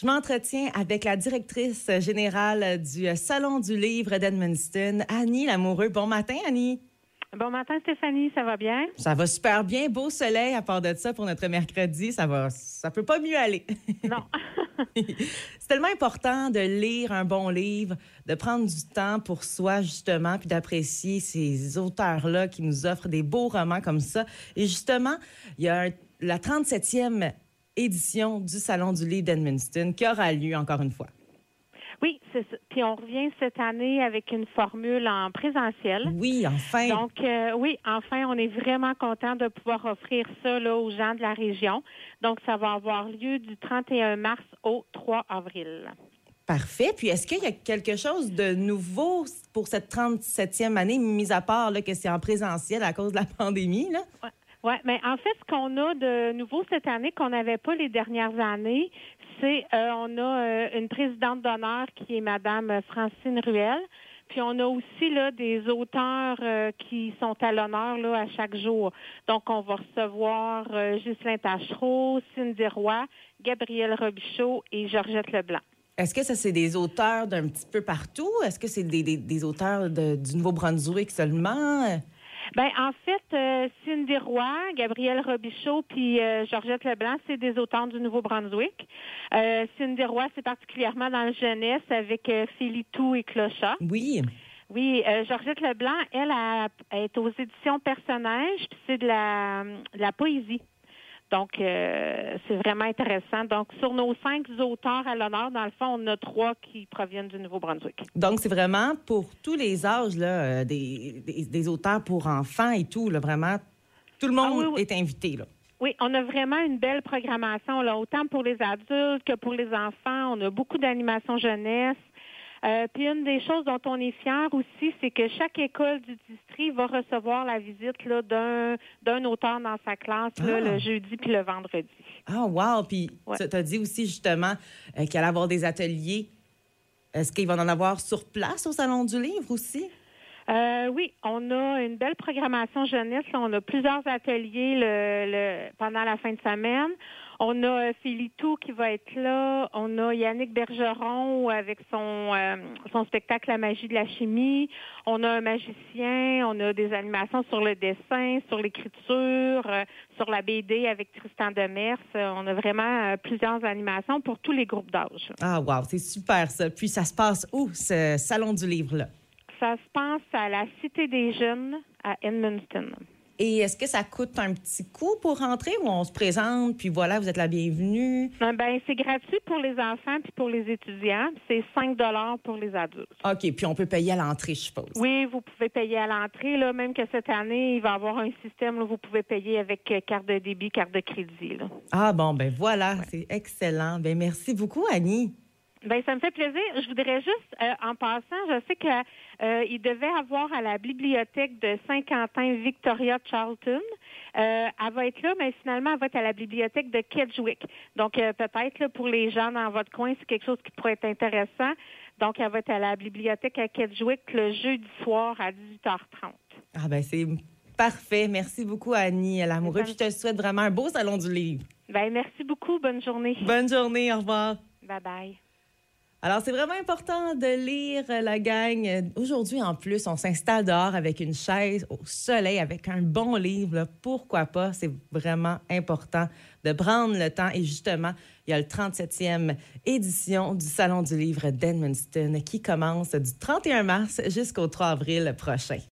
Je m'entretiens avec la directrice générale du Salon du livre d'Edmundston, Annie Lamoureux. Bon matin, Annie. Bon matin, Stéphanie, ça va bien? Ça va super bien. Beau soleil à part de ça pour notre mercredi. Ça va, ça peut pas mieux aller. Non. C'est tellement important de lire un bon livre, de prendre du temps pour soi, justement, puis d'apprécier ces auteurs-là qui nous offrent des beaux romans comme ça. Et justement, il y a un- la 37e édition du Salon du livre d'Edmundston qui aura lieu encore une fois. Oui, c'est ça. Puis on revient cette année avec une formule en présentiel. Oui, enfin. Donc, euh, oui, enfin, on est vraiment content de pouvoir offrir ça là, aux gens de la région. Donc, ça va avoir lieu du 31 mars au 3 avril. Parfait. Puis est-ce qu'il y a quelque chose de nouveau pour cette 37e année, mis à part là, que c'est en présentiel à cause de la pandémie? Là? Oui, mais en fait, ce qu'on a de nouveau cette année qu'on n'avait pas les dernières années, c'est euh, on a euh, une présidente d'honneur qui est Madame Francine Ruel. Puis on a aussi là des auteurs euh, qui sont à l'honneur là à chaque jour. Donc on va recevoir euh, Ghislain Tachereau, Cindy Roy, Gabriel Robichaud et Georgette Leblanc. Est-ce que ça, c'est des auteurs d'un petit peu partout? Est-ce que c'est des, des- des auteurs de- du Nouveau-Brunswick seulement? Ben en fait, euh, Cindy Roy, Gabriel Robichaud puis euh, Georgette Leblanc, c'est des auteurs du Nouveau-Brunswick. Euh, Cindy Roy, c'est particulièrement dans la jeunesse avec euh, Philitou et Clochat. Oui. Oui, euh, Georgette Leblanc, elle, a- est aux éditions Personnages, puis c'est de la, de la poésie. Donc, euh, c'est vraiment intéressant. Donc, sur nos cinq auteurs à l'honneur, dans le fond, on a trois qui proviennent du Nouveau-Brunswick. Donc, c'est vraiment pour tous les âges, là, euh, des, des- des auteurs pour enfants et tout. Là, vraiment, tout le monde Ah oui, oui. est invité. Là. Oui, on a vraiment une belle programmation, là, autant pour les adultes que pour les enfants. On a beaucoup d'animation jeunesse. Euh, puis une des choses dont on est fier aussi, c'est que chaque école du district va recevoir la visite là, d'un d'un auteur dans sa classe là, Ah. le jeudi puis le vendredi. Ah, wow! Puis, Ouais. tu as dit aussi, justement, euh, qu'il allait y avoir des ateliers. Est-ce qu'il va en avoir sur place au Salon du Livre aussi? Euh, oui, on a une belle programmation jeunesse. On a plusieurs ateliers le, le- pendant la fin de semaine. On a euh, Philitou qui va être là. On a Yannick Bergeron avec son, euh, son spectacle La magie de la chimie. On a un magicien. On a des animations sur le dessin, sur l'écriture, euh, sur la BD avec Tristan Demers. Euh, on a vraiment euh, plusieurs animations pour tous les groupes d'âge. Ah, wow! C'est super, ça. Puis, ça se passe où, ce Salon du Livre-là? Ça se passe à la Cité des Jeunes à Edmundston. Et est-ce que ça coûte un petit coup pour rentrer ou on se présente, puis voilà, vous êtes la bienvenue? Euh, Ben, c'est gratuit pour les enfants puis pour les étudiants. C'est 5 dollars pour les adultes. OK, puis on peut payer à l'entrée, je suppose. Oui, vous pouvez payer à l'entrée. Là, même que cette année, il va y avoir un système où vous pouvez payer avec euh, carte de débit, carte de crédit. Là. Ah bon, ben voilà, c'est excellent. Ben merci beaucoup, Annie. Ben, ça me fait plaisir. Je voudrais juste, euh, en passant, je sais que euh, devait avoir à la bibliothèque de Saint-Quentin Victoria Charlton. Euh, elle va être là, mais finalement, elle va être à la bibliothèque de Kedgewick. Donc, peut-être pour les gens dans votre coin, c'est quelque chose qui pourrait être intéressant. Donc, elle va être à la bibliothèque à Kedgewick le jeudi soir à 18h30. Ah ben c'est parfait. Merci beaucoup, Annie Lamoureux. Puis je te souhaite vraiment un beau salon du livre. Ben, merci beaucoup. Bonne journée. Bonne journée, au revoir. Bye bye. Alors, c'est vraiment important de lire euh, la gang. Aujourd'hui, en plus, on s'installe dehors avec une chaise au soleil, avec un bon livre. Pourquoi pas? C'est vraiment important de prendre le temps. Et justement, il y a le 37e édition du Salon du livre d'Edmundston qui commence du 31 mars jusqu'au 3 avril prochain.